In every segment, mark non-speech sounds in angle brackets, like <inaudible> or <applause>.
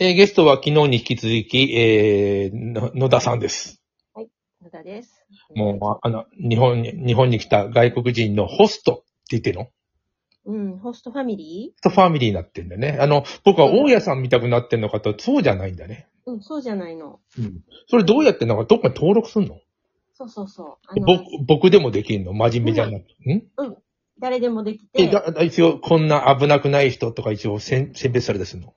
えーゲストは昨日に引き続き、えー、の野田さんです。野田です。もう、ああの、日本に、日本に来た外国人のホストって言ってるの？うん、ホストファミリホストファミリーになってんだよね。あの、僕は大家さん見たくなってんのかと、そうじゃないんだね。ーうん、そうじゃないの。うん。それどうやってんのか、どっかに登録すんの？そうそうそう。僕、僕でもできんの？真面目じゃなくて。ん？誰でもできえ、て、だ、だ一応、こんな危なくない人とか一応選、選別されてすんの？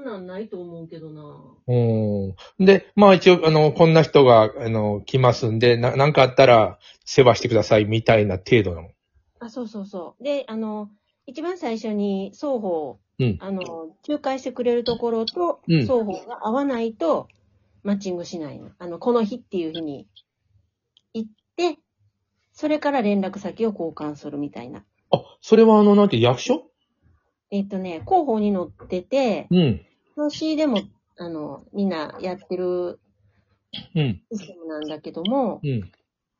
んなんないと思うけどな。うん。で、まあ一応、あの、こんな人が、あの、来ますんで、な、なんかあったら、世話してください、みたいな程度なの。あ、そうそうそう。で、あの、一番最初に双方、うんあの、仲介してくれるところと、うん双方が合わないと、マッチングしないの。あの、この日っていう日に行って、それから連絡先を交換するみたいな。あ、それはあの、なんて、役所？えっとね、広報に載ってて、うん。表紙でも、あの、みんなやってるうん。システムなんだけども、うん。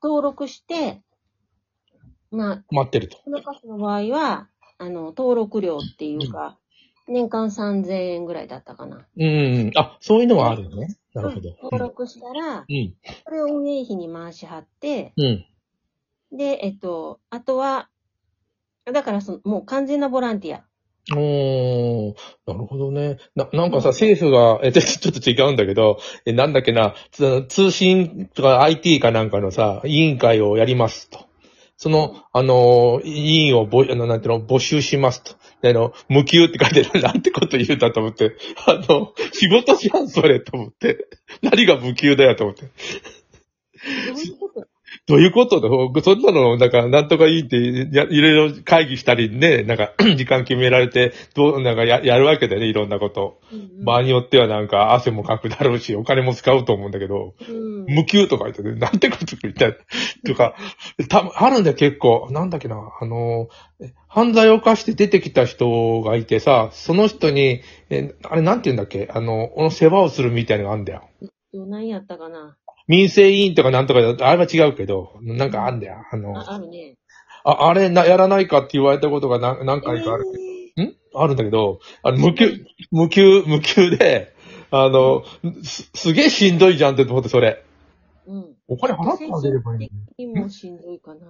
登録して、まあ、待ってると。この歌手の場合は、あの、登録料っていうか、年間3000円ぐらいだったかな。うん。あ、そういうのはあるよね。なるほど。登録したら、うん。それを運営費に回しはって、うん。で、えっと、あとは、だからその、もう完全なボランティア。おー、なるほどね。な、なんかさ、政府が、え、ちょっと違うんだけど、え、なんだっけな、つ通信とか IT かなんかのさ、委員会をやりますと。その、あの、委員をぼ、あの、なんていうの、募集しますと。であの、無給って書いてる。<laughs> なんてこと言うんだと思って。あの、仕事じゃん、それ、と思って。何が無給だよ、と思って。どういうこと？<laughs> どういうこと？だそんなの、なんか、なんとかいいって、や、いろいろ会議したりね、なんか、<clears throat> 時間決められて、どう、なんかや、やるわけだよね、いろんなこと。場合によってはなんか、汗もかくだろうし、お金も使うと思うんだけど、うん無給とか言ってね、なんてこと言った <laughs> とか、たあるんだよ、結構。なんだっけな、あの、え犯罪を犯して出てきた人がいてさ、その人に、え、あれなんて言うんだっけ、あの、世話をするみたいなのがあるんだよ。何やったかな？民生委員とかなんとかだあれは違うけど、なんかあんだよ。あの、あ、あるね。あ、あれな、やらないかって言われたことが何何回かある。えん？あるんだけど、あの、無給、無給、無給で、あの、す、すげえしんどいじゃんって思って、それ。ーうん。お金払ってあげればいいのに。にもしんどいかな。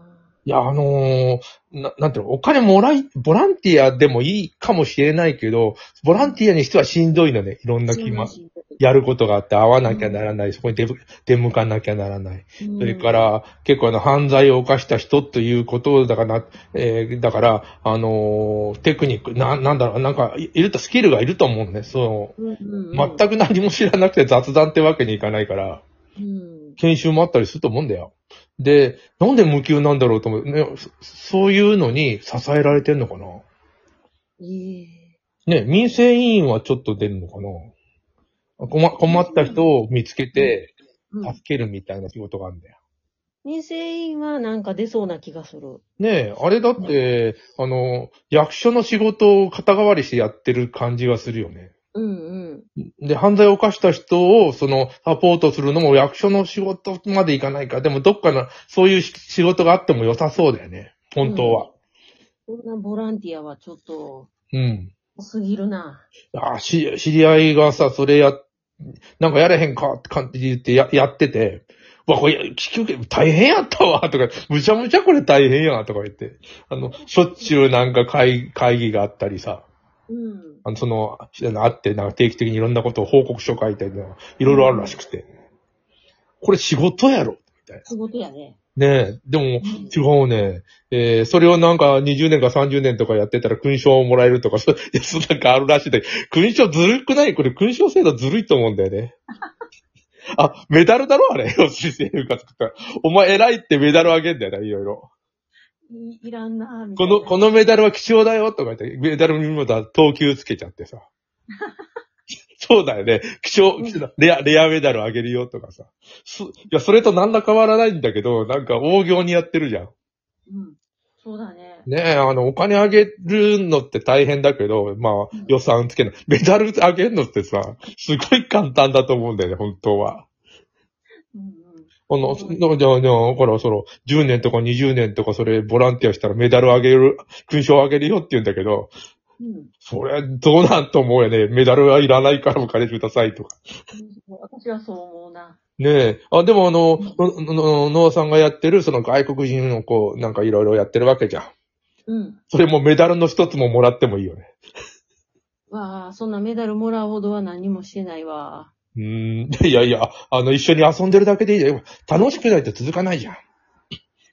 いや、あのーな、なんていうの、お金もらい、ボランティアでもいいかもしれないけど、ボランティアにしてはしんどいのね。いろんな気ま、しんどいやることがあって、会わなきゃならない。そこに出ぶ、出向かなきゃならない。うんそれから、結構あの、犯罪を犯した人ということだから、えーだから、あのーテクニック、な、なんだろう、なんか、いいると、スキルがいると思うのね。そう、全く何も知らなくて雑談ってわけにいかないから、うん。研修もあったりすると思うんだよ。で、なんで無給なんだろうと思う。ね、そそういうのに支えられてんのかなええね、民生委員はちょっと出るのかな困困った人を見つけて、うん助けるみたいな仕事があるんだよ。民生委員はなんか出そうな気がする。ねえ、あれだって、あの、役所の仕事を肩代わりしてやってる感じがするよね。うんうん。で、犯罪を犯した人を、その、サポートするのも役所の仕事までいかないか。でも、どっかの、そういうし仕事があっても良さそうだよね。本当は。こんなボランティアはちょっと、うん。多すぎるな。あ、し、知り合いがさ、それや、なんかやれへんかって感じで言ってや、やってて、うわ、これ、結局大変やったわ、とか、むちゃむちゃこれ大変や、とか言って。あの、しょっちゅうなんか会会議があったりさ、うん。あの、その、あって、なんか定期的にいろんなことを報告書書いたりとか、いろいろあるらしくて。これ仕事やろみたい仕事やね。な。ねえ。でも、違うね。えー、それをなんか20年か30年とかやってたら勲章をもらえるとか、そう、いや、そうなんかあるらしいで、勲章ずるくない？これ勲章制度ずるいと思うんだよね。あ、メダルだろあれ。要するに生活作ったら。お前偉いってメダルあげんだよな、いろいろ。いいらんなみたいな。この、このメダルは貴重だよとか言って、メダルにもだ、等級つけちゃってさ。そうだよね。貴重、レア、レアメダルあげるよとかさ。すいや、それと何ら変わらないんだけど、なんか大行にやってるじゃん。うん。そうだね。ねえ、あの、お金あげるのって大変だけど、まあうん、予算つけない。メダルあげるのってさ、すごい簡単だと思うんだよね、本当は。うんうん。あの、うんじゃあ、じゃあ、じゃあ、ほら、その、10年とか20年とかそれ、ボランティアしたらメダルあげる、勲章あげるよって言うんだけど、うん。それ、どうなんと思うよね。メダルはいらないからお金くださいとか。私はそう思うな。ねえ。あ、でもあの、ののノアさんがやってる、その外国人のこう、なんかいろいろやってるわけじゃん。うん。それもメダルの一つももらってもいいよね。わあ、そんなメダルもらうほどは何もしてないわ。うーん。いやいや、あの、一緒に遊んでるだけでいいよ。楽しくないと続かないじゃん。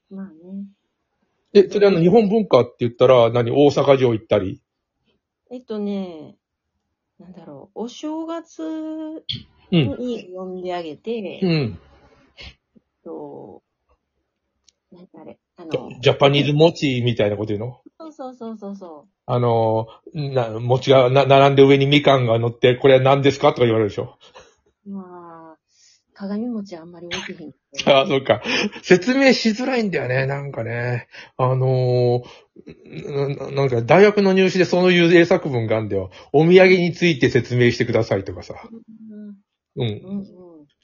まあね。え、それあの、日本文化って言ったら、何、大阪城行ったりえっとね、なんだろう、お正月うん。に呼んであげて、えっうん。と、なんかあれ、あの、ジャパニーズ餅みたいなこと言うの？そうそうそうそうそあの、な、餅がな、並んで上にみかんが乗って、これは何ですか？とか言われるでしょ。鏡餅あんまり置いてへん。ああ、そうか。説明しづらいんだよね、なんかね。あのーななんか大学の入試でそういう英作文があるんだよ。お土産について説明してくださいとかさ。うん、うん。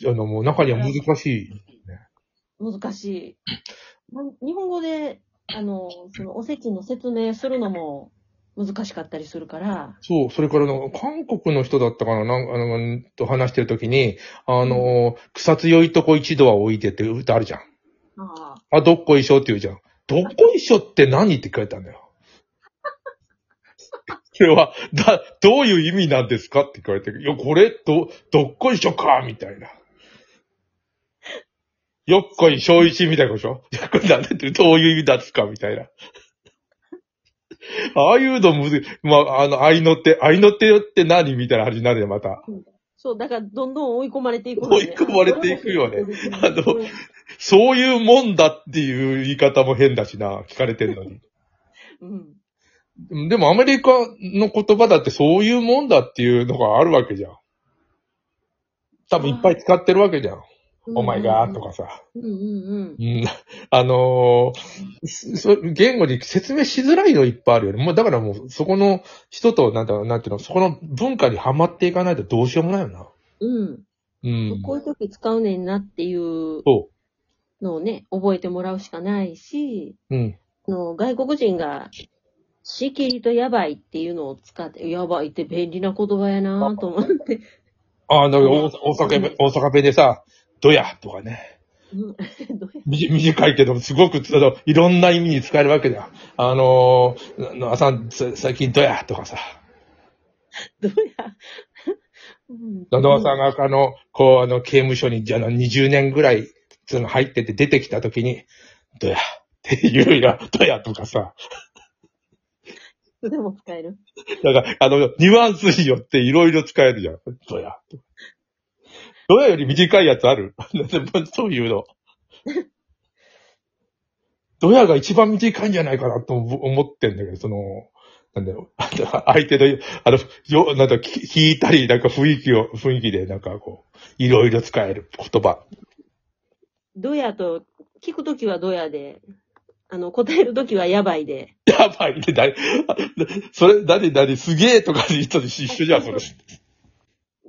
うん、あの、もう中には難しい。うん。難しい。日本語で、あの、そのおせちの説明するのも難しかったりするから、そう、それから韓国の人だったかな、なんか、あの、と話してるときに、あのー草強いとこ一度は置いてって歌あるじゃん。ああ、あ、どっこいしょって言うじゃん。どっこいしょって何って聞かれたんだよ。<laughs> それは、だ、どういう意味なんですかって聞かれて、いや、これ、ど、どっこいしょかみたいな。よっこいしょいちみたいなことでしょ？いや、これなんでって、どういう意味なんですかみたいな。<laughs> ああいうのむずい。まあ、あの、愛の手、愛の手って何みたいな話になるよ、また。そう、だからどんどん追い込まれていく、追い込まれていくよねあのうんそういうもんだっていう言い方も変だしな、聞かれてんのに。<laughs> うん。でもアメリカの言葉だってそういうもんだっていうのがあるわけじゃん。多分いっぱい使ってるわけじゃん。お前が、とかさ。うんうんうん。うん。あのーそ言語に説明しづらいのいっぱいあるよね。もうだからもうそこの人と、なんだろう、なんていうの、そこの文化にはまっていかないとどうしようもないよな。うん。うん。こういう時使うねんなっていうそのをね、覚えてもらうしかないし、う。うん。あの外国人が、しきりとやばいっていうのを使って、やばいって便利な言葉やなと思って。ああ、だから大大阪弁、大阪弁でさ、どやとかね。うんどうや短いけど、すごく、あの、いろんな意味に使えるわけだよ。あのー、な、さん、さ最近どやとかさ。どうや。うん野川さんが、あの、こう、あの、刑務所に、じゃあの、20年ぐらい、その、入ってて出てきたときに、どやって言うや、どやとかさ。<laughs> でも使える。だから、あの、ニュアンスによっていろいろ使えるじゃん。どや。どやより短いやつある？<laughs> そういうの。どやが一番短いんじゃないかなと思ってんだけど、その、なんだよ、あ <laughs> の相手の、あの、よ、なんだ、き聞いたり、なんか雰囲気を、雰囲気で、なんかこう、いろいろ使える言葉。どやと、聞くときはどやで、あの、答えるときはやばいで。やばいね、だい、<laughs> それ、だにだに、すげえとかで人と一緒じゃん、それ。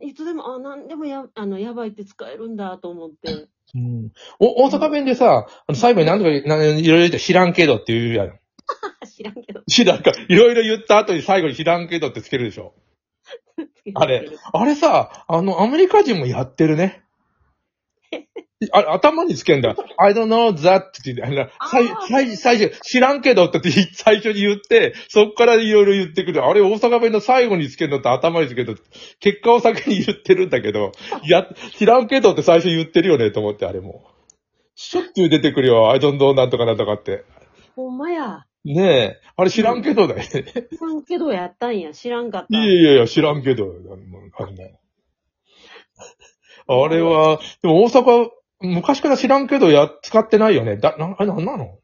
いつでも、あ、なんでもや、あの、やばいって使えるんだと思って。うん。お、大阪弁でさ、あの最後に何とか、なんいろいろ言って知らんけどって言うやん。<laughs> 知らんけど。知らんか、いろいろ言った後に最後に知らんけどってつけるでしょ。<laughs> あれ。あれさ、あの、アメリカ人もやってるね。あれ、頭につけんだ。I don't know that って言って、あの最最最初、知らんけどって最初に言って、そっからいろいろ言ってくる。あれ、大阪弁の最後につけるのと頭につけるの結果を先に言ってるんだけど、い <laughs> や、知らんけどって最初言ってるよね、と思って、あれも。しょっちゅう出てくるよ。I don't know なんとかなんとかって。ほんまや。ねえ。あれ知らんけどだよね。知らんけどやったんや。知らんかった。いやいやいや、知らんけど。あれは、でも大阪、昔から知らんけどや、使ってないよね。だ、な、あれなんなの？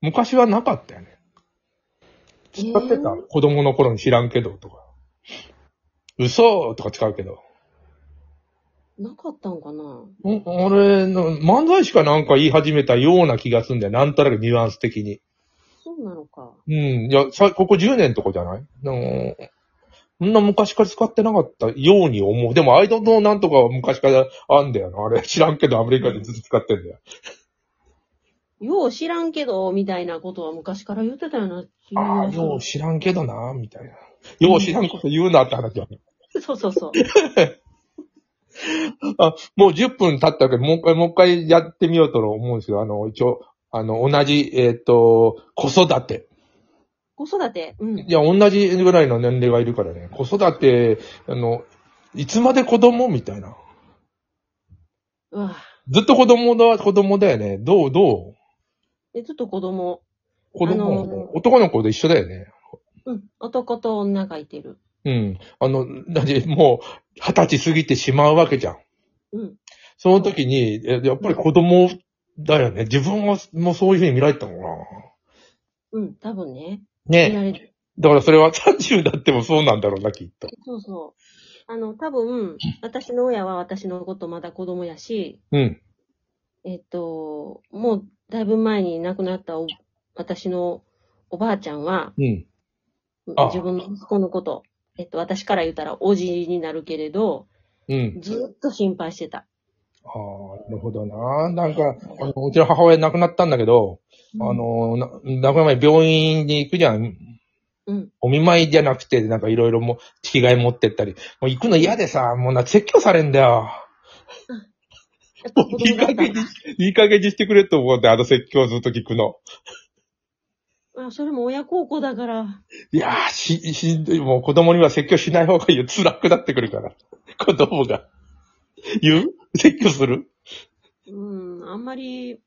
昔はなかったよね。使ってた、えー子供の頃に知らんけどとか。嘘とか使うけど。なかったんかな？ん俺の、漫才師かなんか言い始めたような気がするんだよ。なんとなくニュアンス的に。そうなのか。うん。いや、さ、ここ10年とかじゃない？のそんな昔から使ってなかったように思う。でも、アイドルなんとかは昔からあんだよな。あれ、知らんけどアメリカでずっと使ってんだよ。よう知らんけど、みたいなことは昔から言ってたような気ああ、よう知らんけどな、みたいな。よう知らんこと言うなって話はね。<laughs> そうそうそう。<laughs> あ、もう10分経ったけど、もう一回、もう一回やってみようと思うんですよ。あの、一応、あの、同じ、えっ、と、子育て。子育て？うん。いや、同じぐらいの年齢がいるからね。子育て、あの、いつまで子供？みたいな。うわずっと子供だ、子供だよね。どう、どう？で、ちょっと子供。子供、あの男の子と一緒だよね。うん。男と女がいてる。うん。あの、だってもう、二十歳過ぎてしまうわけじゃん。うん。その時に、えやっぱり子供だよね。自分はもうそういう風に見られてたのかな。うん。多分ね。見ね。られる。だからそれは30になってもそうなんだろうな、きっと。そうそう。あの、多分、私の親は私のことまだ子供やし、うん。えっと、もうだいぶ前に亡くなったお私のおばあちゃんは、うん。あ自分の息子のこと、えっと、私から言ったらおじになるけれど、うん。ずっと心配してた。ああ、なるほどな。なんか、あの、うちの母親亡くなったんだけど、あ、の、な亡くなる前に病院に行くじゃん。うん。お見舞いじゃなくて、なんかいろいろもう、着替え持ってったり。もう行くの嫌でさ、もうな、説教されんだよ。やっぱ子いい加減にいい加減にしてくれと思うんで、あの説教ずっと聞くの。あそれも親孝行だから。いやー、し、しんどい。もう子供には説教しない方がいいよ。辛くなってくるから。子供が。言う？説教する？うん、あんまり、し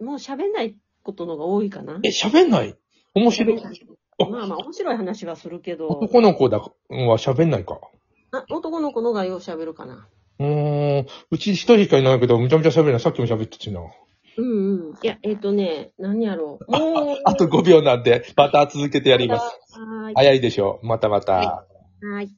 もう喋んないことのが多いかな。え、喋んない？面白い？あまあまあ、面白い話はするけど、男の子だは喋んないか。あ男の子のがよう喋るかな。うーん。うち一人しかいないけど、むちゃむちゃ喋るな。さっきも喋ってたしな。うんうん。いや、えっ、とね、何やろう。もう、あと5秒なんで、また続けてやります。早いでしょ。またまた。ははい。